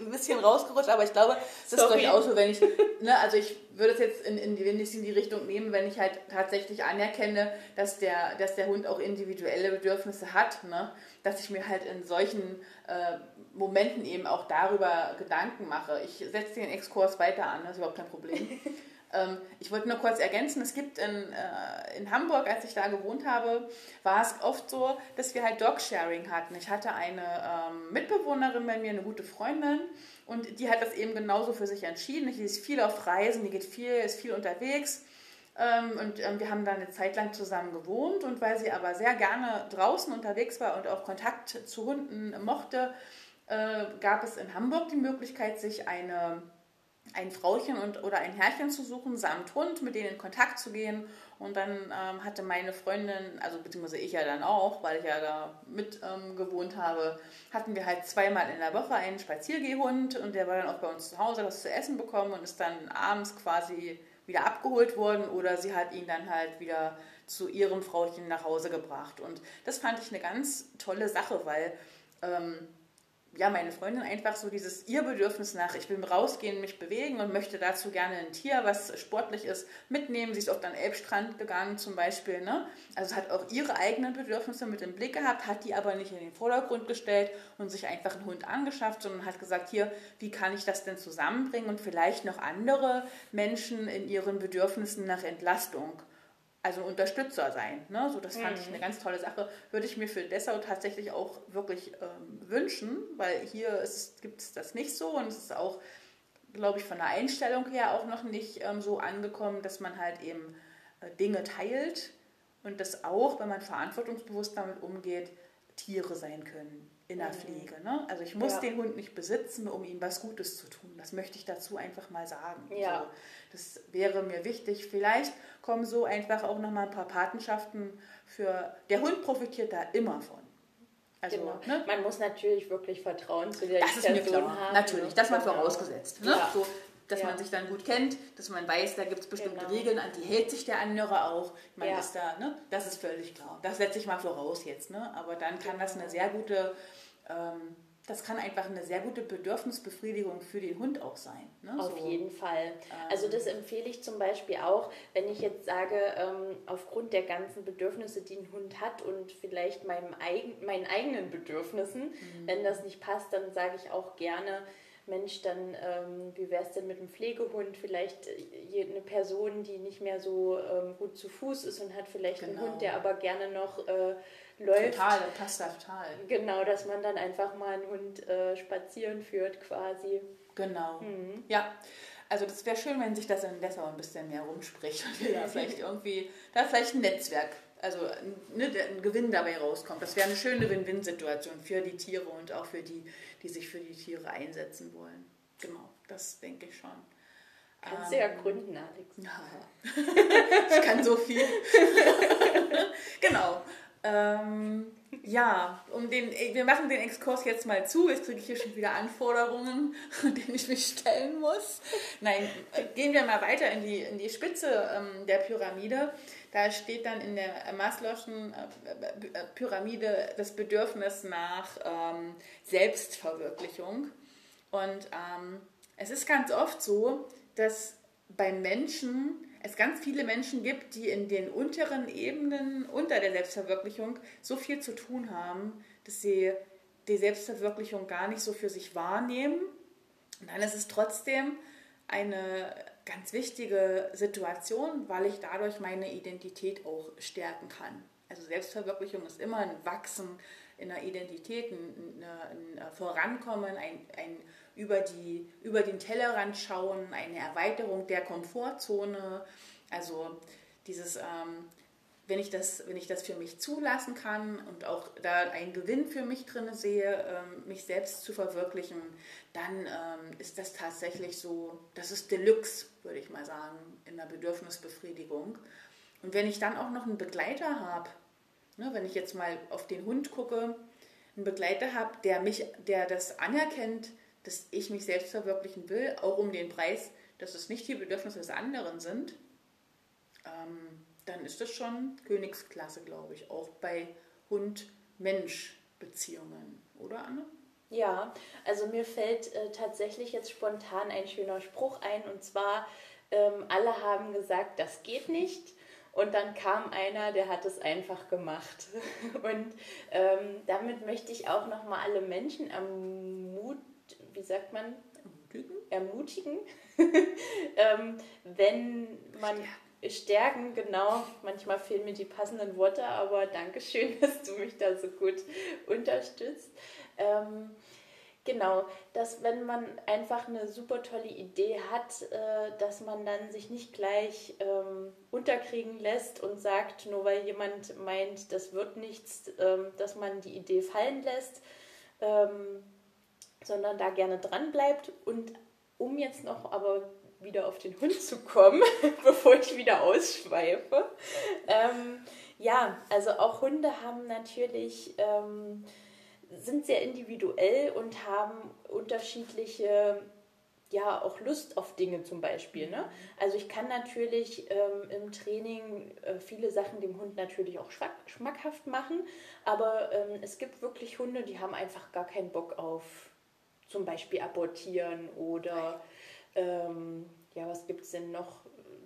ein bisschen rausgerutscht, aber ich glaube, das ist durchaus so, wenn ich, ne, also ich würde es jetzt in, in, die, in die Richtung nehmen, wenn ich halt tatsächlich anerkenne, dass der, dass der Hund auch individuelle Bedürfnisse hat, ne, dass ich mir halt in solchen äh, Momenten eben auch darüber Gedanken mache. Ich setze den Exkurs weiter an, das ist überhaupt kein Problem. [LAUGHS] Ähm, ich wollte nur kurz ergänzen, es gibt in, äh, in Hamburg, als ich da gewohnt habe, war es oft so, dass wir halt Dog-Sharing hatten. Ich hatte eine ähm, Mitbewohnerin bei mir, eine gute Freundin, und die hat das eben genauso für sich entschieden. Die ist viel auf Reisen, die geht viel, ist viel unterwegs. Ähm, und wir haben dann eine Zeit lang zusammen gewohnt und weil sie aber sehr gerne draußen unterwegs war und auch Kontakt zu Hunden mochte, äh, gab es in Hamburg die Möglichkeit, sich eine ein Frauchen und, oder ein Herrchen zu suchen, samt Hund, mit denen in Kontakt zu gehen. Und dann ähm, hatte meine Freundin, also beziehungsweise ich ja dann auch, weil ich ja da mit ähm, gewohnt habe, hatten wir halt zweimal in der Woche einen Spaziergehhund und der war dann auch bei uns zu Hause, was zu essen bekommen und ist dann abends quasi wieder abgeholt worden oder sie hat ihn dann halt wieder zu ihrem Frauchen nach Hause gebracht. Und das fand ich eine ganz tolle Sache, weil ähm, ja, meine Freundin einfach so dieses ihr Bedürfnis nach, ich will rausgehen, mich bewegen und möchte dazu gerne ein Tier, was sportlich ist, mitnehmen. Sie ist oft an Elbstrand gegangen zum Beispiel. Ne? Also hat auch ihre eigenen Bedürfnisse mit im Blick gehabt, hat die aber nicht in den Vordergrund gestellt und sich einfach einen Hund angeschafft, sondern hat gesagt, hier, wie kann ich das denn zusammenbringen und vielleicht noch andere Menschen in ihren Bedürfnissen nach Entlastung also Unterstützer sein. Ne? So, das fand mhm. ich eine ganz tolle Sache. Würde ich mir für Dessau tatsächlich auch wirklich ähm, wünschen, weil hier gibt es das nicht so und es ist auch, glaube ich, von der Einstellung her auch noch nicht ähm, so angekommen, dass man halt eben äh, Dinge teilt und das auch, wenn man verantwortungsbewusst damit umgeht, Tiere sein können in der. Pflege. Ne? Also ich muss ja. den Hund nicht besitzen, um ihm was Gutes zu tun. Das möchte ich dazu einfach mal sagen. Ja. So, das wäre mir wichtig. Vielleicht kommen so einfach auch noch mal ein paar Patenschaften für. Der Hund profitiert da immer von. Also, genau. ne? Man muss natürlich wirklich Vertrauen zu der das Person ist mir klar. haben. Natürlich, das mal genau. vorausgesetzt. Ne? Ja. So, dass ja. man sich dann gut kennt, dass man weiß, da gibt es bestimmte genau. Regeln, an die hält sich der andere auch. Man ja. ist da, ne? Das ist völlig klar. Das setze ich mal voraus jetzt, ne? Aber dann kann das eine sehr gute ähm, das kann einfach eine sehr gute Bedürfnisbefriedigung für den Hund auch sein. Ne? Auf so. jeden Fall. Also das empfehle ich zum Beispiel auch, wenn ich jetzt sage, ähm, aufgrund der ganzen Bedürfnisse, die ein Hund hat und vielleicht meinem eigen, meinen eigenen Bedürfnissen, mhm. wenn das nicht passt, dann sage ich auch gerne, Mensch, dann ähm, wie wäre es denn mit einem Pflegehund? Vielleicht äh, eine Person, die nicht mehr so ähm, gut zu Fuß ist und hat vielleicht genau. einen Hund, der aber gerne noch äh, läuft. Total, passt da total. Genau, dass man dann einfach mal einen Hund äh, spazieren führt quasi. Genau. Mhm. Ja. Also das wäre schön, wenn sich das in Dessau ein bisschen mehr rumspricht und wir da [LAUGHS] vielleicht irgendwie, da vielleicht ein Netzwerk, also ne, ein Gewinn dabei rauskommt. Das wäre eine schöne Win-Win-Situation für die Tiere und auch für die, die sich für die Tiere einsetzen wollen. Genau, das denke ich schon. Kannst ähm, du ja gründen, Alex. [LAUGHS] Ja. ich kann so viel. [LAUGHS] genau. Ähm, ja, um den, wir machen den Exkurs jetzt mal zu. Jetzt kriege ich hier schon wieder Anforderungen, denen ich mich stellen muss. Nein, gehen wir mal weiter in die, in die Spitze ähm, der Pyramide. Da steht dann in der Maslow'schen äh, Pyramide das Bedürfnis nach ähm, Selbstverwirklichung. Und ähm, es ist ganz oft so, dass beim Menschen es ganz viele Menschen gibt, die in den unteren Ebenen unter der Selbstverwirklichung so viel zu tun haben, dass sie die Selbstverwirklichung gar nicht so für sich wahrnehmen. Und dann ist es trotzdem eine ganz wichtige Situation, weil ich dadurch meine Identität auch stärken kann. Also Selbstverwirklichung ist immer ein Wachsen in der Identität, ein, ein Vorankommen, ein, ein über, die, über den Tellerrand schauen, eine Erweiterung der Komfortzone. Also dieses, ähm, wenn, ich das, wenn ich das für mich zulassen kann und auch da einen Gewinn für mich drin sehe, ähm, mich selbst zu verwirklichen, dann ähm, ist das tatsächlich so, das ist Deluxe, würde ich mal sagen, in der Bedürfnisbefriedigung. Und wenn ich dann auch noch einen Begleiter habe, ne, wenn ich jetzt mal auf den Hund gucke, einen Begleiter habe, der mich, der das anerkennt, dass ich mich selbst verwirklichen will, auch um den Preis, dass es nicht die Bedürfnisse des anderen sind, ähm, dann ist das schon Königsklasse, glaube ich, auch bei Hund-Mensch-Beziehungen, oder Anne? Ja, also mir fällt äh, tatsächlich jetzt spontan ein schöner Spruch ein und zwar, ähm, alle haben gesagt, das geht nicht. Und dann kam einer, der hat es einfach gemacht. [LAUGHS] Und ähm, damit möchte ich auch nochmal alle Menschen ermutigen, wie sagt man, ermutigen, [LAUGHS] ähm, wenn man stärken, genau, manchmal fehlen mir die passenden Worte, aber danke schön, [LAUGHS] dass du mich da so gut unterstützt. Ähm, Genau, dass wenn man einfach eine super tolle Idee hat, äh, dass man dann sich nicht gleich ähm, unterkriegen lässt und sagt, nur weil jemand meint, das wird nichts, ähm, dass man die Idee fallen lässt, ähm, sondern da gerne dran bleibt. Und um jetzt noch aber wieder auf den Hund zu kommen, [LAUGHS] bevor ich wieder ausschweife. Ähm, ja, also auch Hunde haben natürlich, ähm, sind sehr individuell und haben unterschiedliche, ja, auch Lust auf Dinge zum Beispiel. Ne? Also ich kann natürlich ähm, im Training äh, viele Sachen dem Hund natürlich auch schmackhaft machen, aber ähm, es gibt wirklich Hunde, die haben einfach gar keinen Bock auf zum Beispiel abortieren oder ähm, ja, was gibt es denn noch?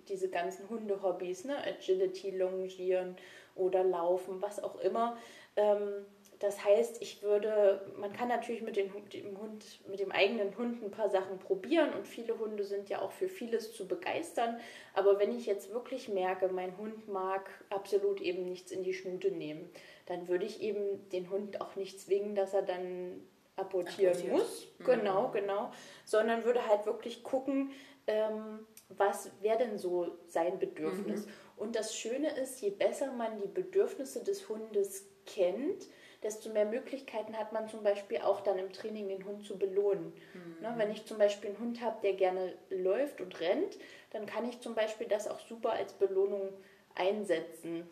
Diese ganzen Hundehobbys, ne? Agility, Longieren oder Laufen, was auch immer. Ähm, das heißt, ich würde, man kann natürlich mit dem, dem, Hund, mit dem eigenen Hund ein paar Sachen probieren und viele Hunde sind ja auch für vieles zu begeistern. Aber wenn ich jetzt wirklich merke, mein Hund mag absolut eben nichts in die Schnute nehmen, dann würde ich eben den Hund auch nicht zwingen, dass er dann apportieren Apportiert. muss. Mhm. Genau, genau. Sondern würde halt wirklich gucken, ähm, was wäre denn so sein Bedürfnis. Mhm. Und das Schöne ist, je besser man die Bedürfnisse des Hundes kennt, desto mehr Möglichkeiten hat man zum Beispiel auch dann im Training den Hund zu belohnen. Mhm. Ne, wenn ich zum Beispiel einen Hund habe, der gerne läuft und rennt, dann kann ich zum Beispiel das auch super als Belohnung einsetzen.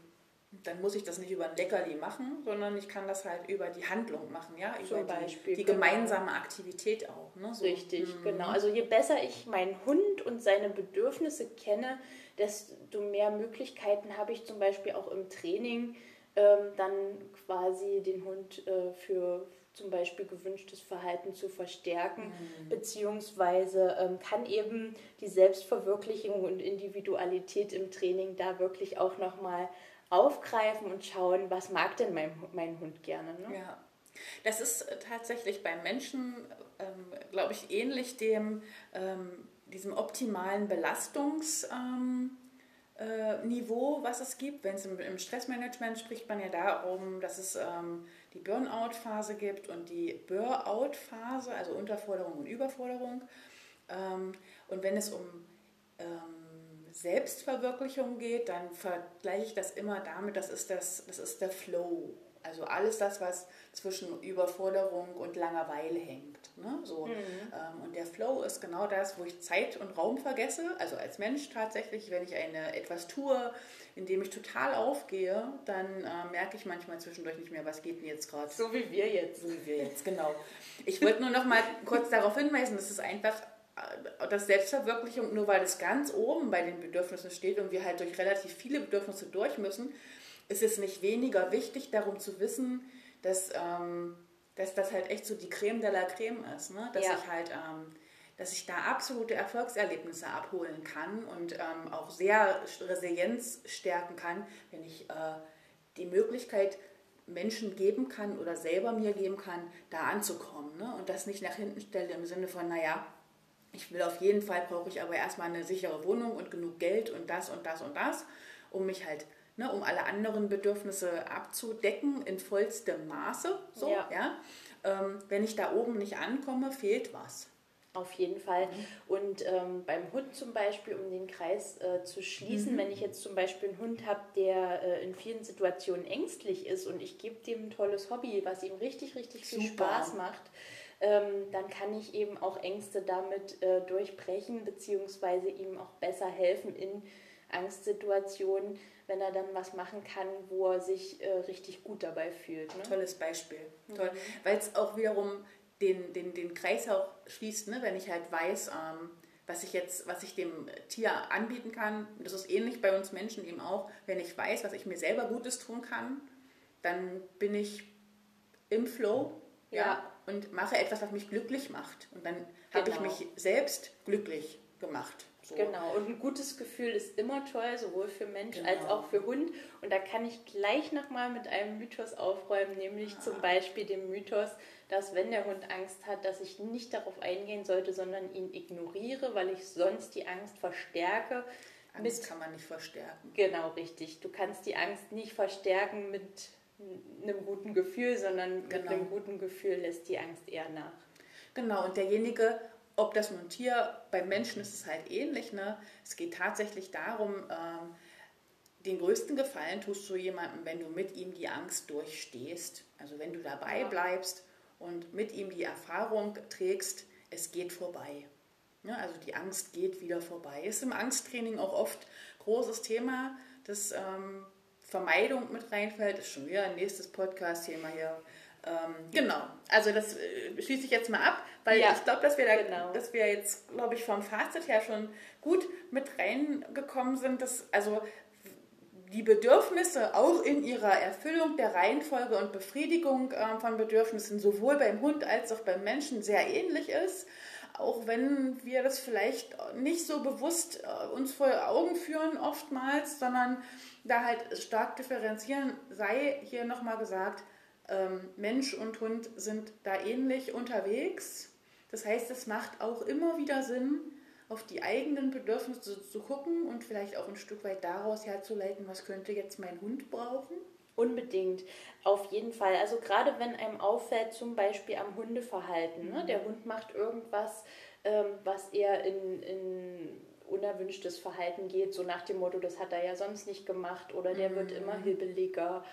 Dann muss ich das nicht über ein Leckerli machen, sondern ich kann das halt über die Handlung machen, ja, über Zum Beispiel, die, die genau. gemeinsame Aktivität auch. Ne? So. Richtig, mhm. genau. Also je besser ich meinen Hund und seine Bedürfnisse kenne, desto mehr Möglichkeiten habe ich zum Beispiel auch im Training, ähm, dann quasi den Hund äh, für zum Beispiel gewünschtes Verhalten zu verstärken, mhm. beziehungsweise ähm, kann eben die Selbstverwirklichung und Individualität im Training da wirklich auch nochmal aufgreifen und schauen, was mag denn mein, mein Hund gerne. Ne? Ja. Das ist tatsächlich beim Menschen, ähm, glaube ich, ähnlich dem, ähm, diesem optimalen Belastungs- ähm, äh, Niveau, was es gibt. Wenn es im, im, Stressmanagement spricht man ja darum, dass es ähm, die Burnout-Phase gibt und die Bur-out-Phase, also Unterforderung und Überforderung. Ähm, und wenn es um ähm, Selbstverwirklichung geht, dann vergleiche ich das immer damit, das ist, das, das ist der Flow. Also alles das, was zwischen Überforderung und Langeweile hängt. Ne? So. Mhm. Ähm, und der Flow ist genau das, wo ich Zeit und Raum vergesse. Also als Mensch tatsächlich, wenn ich eine, etwas tue, in dem ich total aufgehe, dann äh, merke ich manchmal zwischendurch nicht mehr, was geht denn jetzt gerade. So wie wir jetzt. So wie wir jetzt, genau. Ich wollte nur noch mal kurz darauf hinweisen, dass es einfach dass Selbstverwirklichung, nur weil es ganz oben bei den Bedürfnissen steht und wir halt durch relativ viele Bedürfnisse durch müssen, ist es nicht weniger wichtig, darum zu wissen, dass, ähm, dass das halt echt so die Creme de la Creme ist. Ne? Dass ja. ich halt, ähm, dass ich da absolute Erfolgserlebnisse abholen kann und ähm, auch sehr Resilienz stärken kann, wenn ich äh, die Möglichkeit Menschen geben kann oder selber mir geben kann, da anzukommen. Ne? Und das nicht nach hinten stelle im Sinne von, naja, ich will auf jeden Fall, brauche ich aber erstmal eine sichere Wohnung und genug Geld und das und das und das, um mich halt ne, um alle anderen Bedürfnisse abzudecken in vollstem Maße. So, ja. ja? Ähm, wenn ich da oben nicht ankomme, fehlt was. Auf jeden Fall. Mhm. Und ähm, beim Hund zum Beispiel, um den Kreis äh, zu schließen, mhm. wenn ich jetzt zum Beispiel einen Hund habe, der äh, in vielen Situationen ängstlich ist und ich gebe dem ein tolles Hobby, was ihm richtig, richtig viel Super. Spaß macht, ähm, dann kann ich eben auch Ängste damit äh, durchbrechen, beziehungsweise ihm auch besser helfen in Angstsituationen wenn er dann was machen kann, wo er sich äh, richtig gut dabei fühlt. Ne? Tolles Beispiel. Mhm. Toll. Weil es auch wiederum den, den, den Kreis auch schließt, ne? wenn ich halt weiß, ähm, was ich jetzt, was ich dem Tier anbieten kann. Das ist ähnlich bei uns Menschen eben auch. Wenn ich weiß, was ich mir selber Gutes tun kann, dann bin ich im Flow ja. ja und mache etwas, was mich glücklich macht. Und dann habe ich genau. mich selbst glücklich gemacht. So. Genau, und ein gutes Gefühl ist immer toll, sowohl für Mensch genau. als auch für Hund. Und da kann ich gleich nochmal mit einem Mythos aufräumen, nämlich ja. zum Beispiel dem Mythos, dass wenn der Hund Angst hat, dass ich nicht darauf eingehen sollte, sondern ihn ignoriere, weil ich sonst die Angst verstärke. Angst mit, kann man nicht verstärken. Genau, richtig. Du kannst die Angst nicht verstärken mit einem guten Gefühl, sondern genau. mit einem guten Gefühl lässt die Angst eher nach. Genau, und derjenige ob das nun Tier, beim Menschen ist es halt ähnlich. Ne? Es geht tatsächlich darum, ähm, den größten Gefallen tust du jemandem, wenn du mit ihm die Angst durchstehst. Also wenn du dabei bleibst und mit ihm die Erfahrung trägst, es geht vorbei. Ja, also die Angst geht wieder vorbei. Ist im Angsttraining auch oft großes Thema, dass ähm, Vermeidung mit reinfällt. Ist schon wieder ein nächstes Podcast-Thema hier. Ähm, genau, also das äh, schließe ich jetzt mal ab, weil ja, ich glaube, dass wir da, genau. dass wir jetzt, glaube ich, vom Fazit her schon gut mit reingekommen sind, dass also die Bedürfnisse auch in ihrer Erfüllung der Reihenfolge und Befriedigung äh, von Bedürfnissen sowohl beim Hund als auch beim Menschen sehr ähnlich ist. Auch wenn wir das vielleicht nicht so bewusst äh, uns vor Augen führen oftmals, sondern da halt stark differenzieren, sei hier nochmal gesagt, ähm, Mensch und Hund sind da ähnlich unterwegs. Das heißt, es macht auch immer wieder Sinn, auf die eigenen Bedürfnisse zu gucken und vielleicht auch ein Stück weit daraus herzuleiten, was könnte jetzt mein Hund brauchen. Unbedingt, auf jeden Fall. Also gerade wenn einem auffällt, zum Beispiel am Hundeverhalten, ne? der Hund macht irgendwas, ähm, was er in, in unerwünschtes Verhalten geht, so nach dem Motto, das hat er ja sonst nicht gemacht oder der mhm. wird immer hibbeliger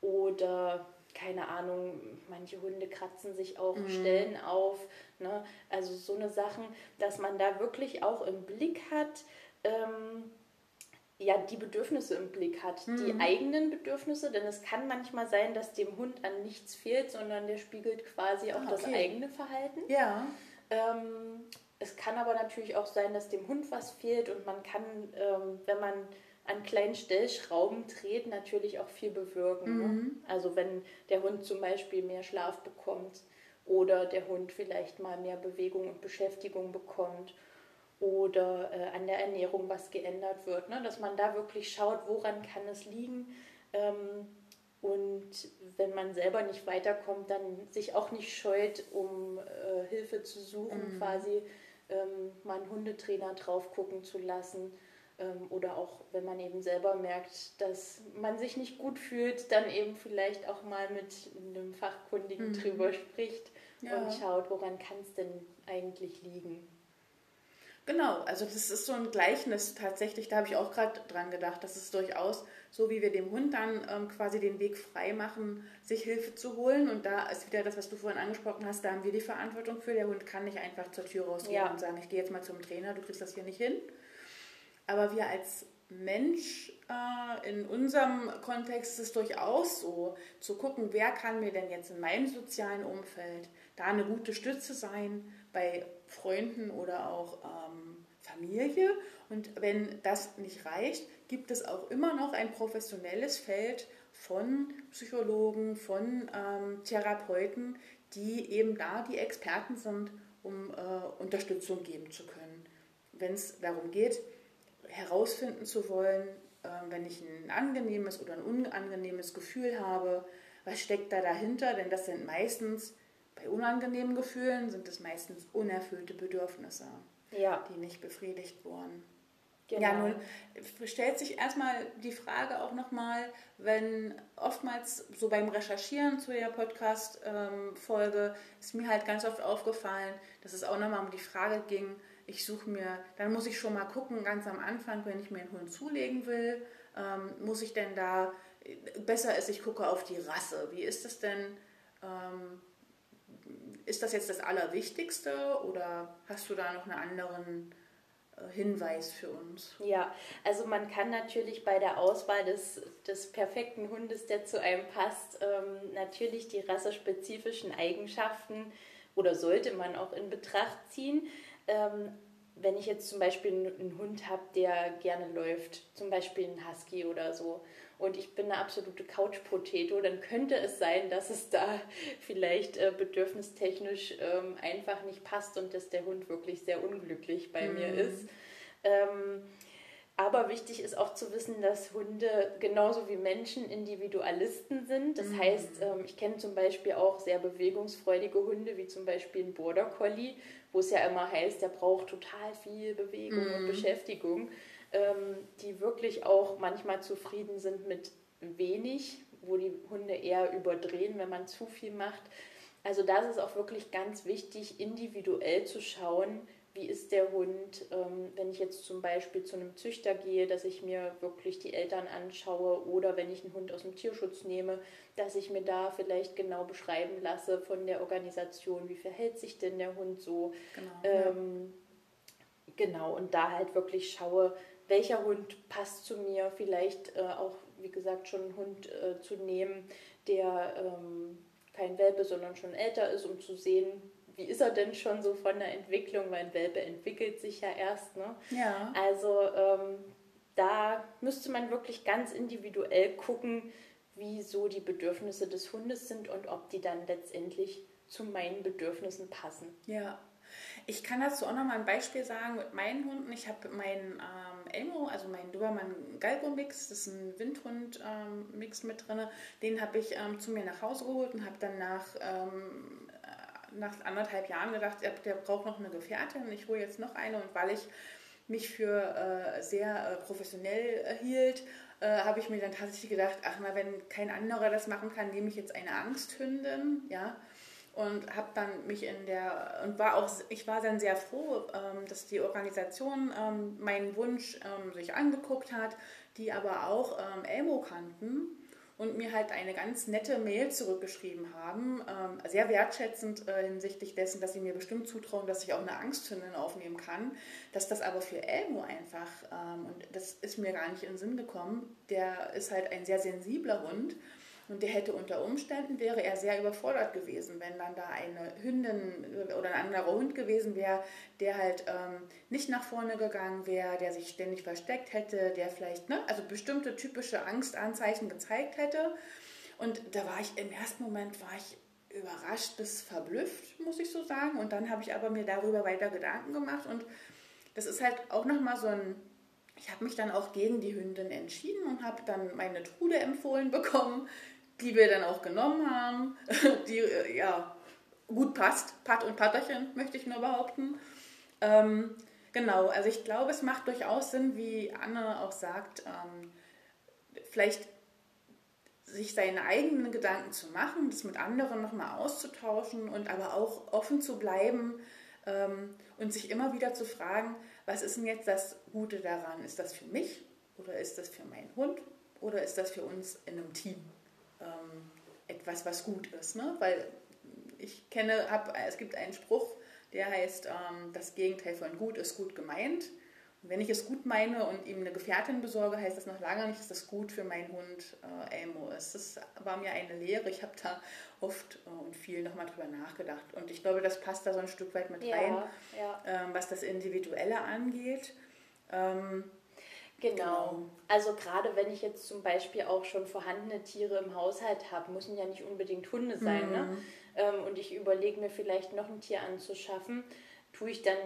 oder keine Ahnung, manche Hunde kratzen sich auch mhm. Stellen auf. Ne? Also so eine Sachen, dass man da wirklich auch im Blick hat, ähm, ja, die Bedürfnisse im Blick hat, mhm. die eigenen Bedürfnisse, denn es kann manchmal sein, dass dem Hund an nichts fehlt, sondern der spiegelt quasi auch ah, okay. das eigene Verhalten. Ja. Ähm, es kann aber natürlich auch sein, dass dem Hund was fehlt und man kann, ähm, wenn man an kleinen Stellschrauben dreht, natürlich auch viel bewirken. Ne? Mhm. Ne? Also wenn der Hund zum Beispiel mehr Schlaf bekommt oder der Hund vielleicht mal mehr Bewegung und Beschäftigung bekommt oder äh, an der Ernährung was geändert wird, ne? dass man da wirklich schaut, woran kann es liegen. Ähm, und wenn man selber nicht weiterkommt, dann sich auch nicht scheut, um äh, Hilfe zu suchen, mhm. quasi ähm, mal einen Hundetrainer drauf gucken zu lassen. Ähm, oder auch, wenn man eben selber merkt, dass man sich nicht gut fühlt, dann eben vielleicht auch mal mit einem Fachkundigen mhm. drüber spricht ja. und schaut, woran kann es denn eigentlich liegen. Genau, also das ist so ein Gleichnis tatsächlich, da habe ich auch gerade dran gedacht, dass es durchaus so, wie wir dem Hund dann ähm, quasi den Weg frei machen, sich Hilfe zu holen. Und da ist wieder das, was du vorhin angesprochen hast, da haben wir die Verantwortung für. Der Hund kann nicht einfach zur Tür rausgehen ja. und sagen, ich gehe jetzt mal zum Trainer, du kriegst das hier nicht hin. Aber wir als Mensch äh, in unserem Kontext ist es durchaus so, zu gucken, wer kann mir denn jetzt in meinem sozialen Umfeld da eine gute Stütze sein, bei Freunden oder auch ähm, Familie. Und wenn das nicht reicht, gibt es auch immer noch ein professionelles Feld von Psychologen, von ähm, Therapeuten, die eben da die Experten sind, um äh, Unterstützung geben zu können. Wenn es darum geht, herausfinden zu wollen, äh, wenn ich ein angenehmes oder ein unangenehmes Gefühl habe, was steckt da dahinter? Denn das sind meistens bei unangenehmen Gefühlen sind es meistens unerfüllte Bedürfnisse, ja. die nicht befriedigt wurden. Genau. Ja, nun stellt sich erstmal die Frage auch nochmal, wenn oftmals so beim Recherchieren zu der Podcast-Folge ist mir halt ganz oft aufgefallen, dass es auch nochmal um die Frage ging, ich suche mir, dann muss ich schon mal gucken, ganz am Anfang, wenn ich mir einen Hund zulegen will, ähm, muss ich denn da, besser ist, ich gucke auf die Rasse. Wie ist das denn? Ähm, ist das jetzt das Allerwichtigste oder hast du da noch einen anderen äh, Hinweis für uns? Ja, also man kann natürlich bei der Auswahl des, des perfekten Hundes, der zu einem passt, ähm, natürlich die rassespezifischen Eigenschaften oder sollte man auch in Betracht ziehen. Ähm, wenn ich jetzt zum Beispiel einen Hund habe, der gerne läuft, zum Beispiel einen Husky oder so, und ich bin eine absolute Couch-Potato, dann könnte es sein, dass es da [LAUGHS] vielleicht äh, bedürfnistechnisch ähm, einfach nicht passt und dass der Hund wirklich sehr unglücklich bei mhm. mir ist. Ähm, aber wichtig ist auch zu wissen, dass Hunde genauso wie Menschen Individualisten sind. Das mhm. heißt, ähm, ich kenne zum Beispiel auch sehr bewegungsfreudige Hunde, wie zum Beispiel ein Border Collie, wo es ja immer heißt, der braucht total viel Bewegung mhm. und Beschäftigung ähm, die wirklich auch manchmal zufrieden sind mit wenig, wo die Hunde eher überdrehen, wenn man zu viel macht. Also da ist es auch wirklich ganz wichtig, individuell zu schauen, wie ist der Hund, ähm, wenn ich jetzt zum Beispiel zu einem Züchter gehe, dass ich mir wirklich die Eltern anschaue oder wenn ich einen Hund aus dem Tierschutz nehme, dass ich mir da vielleicht genau beschreiben lasse von der Organisation, wie verhält sich denn der Hund so. Genau, ähm, ja. genau und da halt wirklich schaue, welcher Hund passt zu mir, vielleicht äh, auch, wie gesagt, schon einen Hund äh, zu nehmen, der ähm, kein Welpe, sondern schon älter ist, um zu sehen, wie ist er denn schon so von der Entwicklung, weil ein Welpe entwickelt sich ja erst. Ne? Ja. Also ähm, da müsste man wirklich ganz individuell gucken, wie so die Bedürfnisse des Hundes sind und ob die dann letztendlich zu meinen Bedürfnissen passen. Ja. Ich kann dazu auch noch mal ein Beispiel sagen mit meinen Hunden. Ich habe meinen ähm, Elmo, also meinen Dobermann Galgo Mix, das ist ein Windhund-Mix ähm, mit drin. Den habe ich ähm, zu mir nach Hause geholt und habe dann nach, ähm, äh, nach anderthalb Jahren gedacht, der, braucht noch eine Gefährtin. Ich hole jetzt noch eine und weil ich mich für äh, sehr äh, professionell äh, hielt, äh, habe ich mir dann tatsächlich gedacht, ach na, wenn kein anderer das machen kann, nehme ich jetzt eine Angsthündin, ja und habe dann mich in der und war auch ich war dann sehr froh, ähm, dass die Organisation ähm, meinen Wunsch ähm, sich angeguckt hat, die aber auch ähm, Elmo kannten und mir halt eine ganz nette Mail zurückgeschrieben haben, ähm, sehr wertschätzend äh, hinsichtlich dessen, dass sie mir bestimmt zutrauen, dass ich auch eine Angsthündin aufnehmen kann, dass das aber für Elmo einfach, ähm, und das ist mir gar nicht in den Sinn gekommen, der ist halt ein sehr sensibler Hund und der hätte unter Umständen, wäre er sehr überfordert gewesen, wenn dann da eine Hündin oder ein anderer Hund gewesen wäre, der halt ähm, nicht nach vorne gegangen wäre, der sich ständig versteckt hätte, der vielleicht, ne, also bestimmte typische Angstanzeichen gezeigt hätte. Und da war ich im ersten Moment war ich überrascht bis verblüfft, muss ich so sagen. Und dann habe ich aber mir darüber weiter Gedanken gemacht. Und das ist halt auch nochmal so ein ich habe mich dann auch gegen die Hündin entschieden und habe dann meine Trude empfohlen bekommen, die wir dann auch genommen haben, [LAUGHS] die äh, ja gut passt. Pat und Patterchen, möchte ich nur behaupten. Ähm, genau, also ich glaube, es macht durchaus Sinn, wie Anne auch sagt, ähm, vielleicht sich seine eigenen Gedanken zu machen, das mit anderen nochmal auszutauschen und aber auch offen zu bleiben ähm, und sich immer wieder zu fragen, was ist denn jetzt das Gute daran? Ist das für mich oder ist das für meinen Hund oder ist das für uns in einem Team? Ähm, etwas, was gut ist. Ne? Weil ich kenne, hab, es gibt einen Spruch, der heißt, ähm, das Gegenteil von gut ist gut gemeint. Und wenn ich es gut meine und ihm eine Gefährtin besorge, heißt das noch lange nicht, dass das gut für meinen Hund äh, Elmo ist. Das war mir eine Lehre. Ich habe da oft äh, und viel nochmal drüber nachgedacht. Und ich glaube, das passt da so ein Stück weit mit ja, rein, ja. Ähm, was das Individuelle angeht. Ähm, Genau. genau. Also gerade wenn ich jetzt zum Beispiel auch schon vorhandene Tiere im Haushalt habe, müssen ja nicht unbedingt Hunde sein. Ne? Mhm. Ne? Ähm, und ich überlege mir vielleicht noch ein Tier anzuschaffen, tue ich dann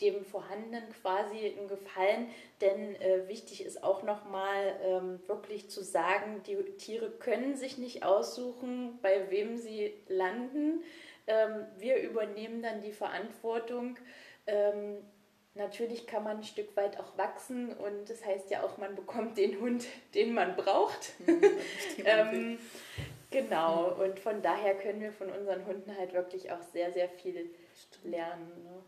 dem Vorhandenen quasi einen Gefallen, denn äh, wichtig ist auch nochmal ähm, wirklich zu sagen, die Tiere können sich nicht aussuchen, bei wem sie landen. Ähm, wir übernehmen dann die Verantwortung. Ähm, natürlich kann man ein Stück weit auch wachsen und das heißt ja auch, man bekommt den Hund, den man braucht. Mhm, [LAUGHS] ähm, genau, mhm. und von daher können wir von unseren Hunden halt wirklich auch sehr, sehr viel lernen. Ne?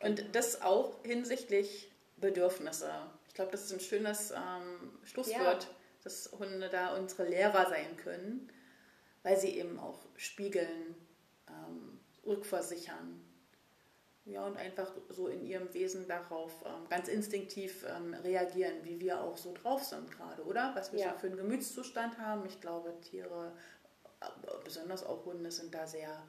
Und das auch hinsichtlich Bedürfnisse. Ich glaube, das ist ein schönes ähm, Schlusswort, ja. dass Hunde da unsere Lehrer sein können, weil sie eben auch spiegeln, ähm, rückversichern, ja, und einfach so in ihrem Wesen darauf ähm, ganz instinktiv ähm, reagieren, wie wir auch so drauf sind gerade, oder? Was wir ja. so für einen Gemütszustand haben. Ich glaube, Tiere, äh, besonders auch Hunde, sind da sehr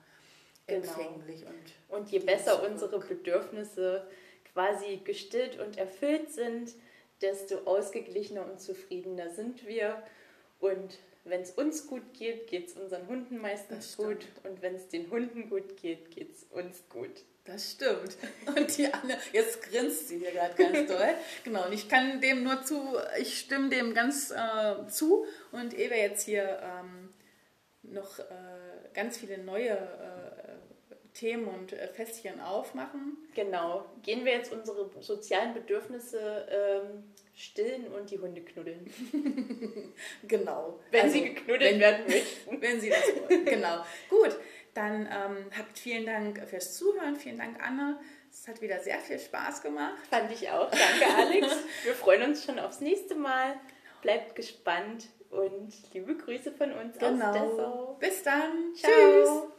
genau. empfänglich. Und, und je besser unsere Bedürfnisse quasi gestillt und erfüllt sind, desto ausgeglichener und zufriedener sind wir. Und wenn es uns gut geht, geht es unseren Hunden meistens gut. Und wenn es den Hunden gut geht, geht es uns gut. Das stimmt. Und die Anne, jetzt grinst sie hier gerade ganz [LAUGHS] doll. genau, und ich kann dem nur zu, ich stimme dem ganz äh, zu. Und ehe wir jetzt hier ähm, noch äh, ganz viele neue äh, Themen und äh, Festchen aufmachen. Genau, gehen wir jetzt unsere sozialen Bedürfnisse ähm, stillen und die Hunde knuddeln. [LAUGHS] genau. Wenn also, sie geknuddelt wenn, werden möchten. [LAUGHS] Wenn sie das wollen. genau. Gut. Dann ähm, habt vielen Dank fürs Zuhören. Vielen Dank, Anne. Es hat wieder sehr viel Spaß gemacht. Fand ich auch. Danke, Alex. [LAUGHS] Wir freuen uns schon aufs nächste Mal. Bleibt gespannt und liebe Grüße von uns genau. aus Dessau. Bis dann. Ciao. Tschüss.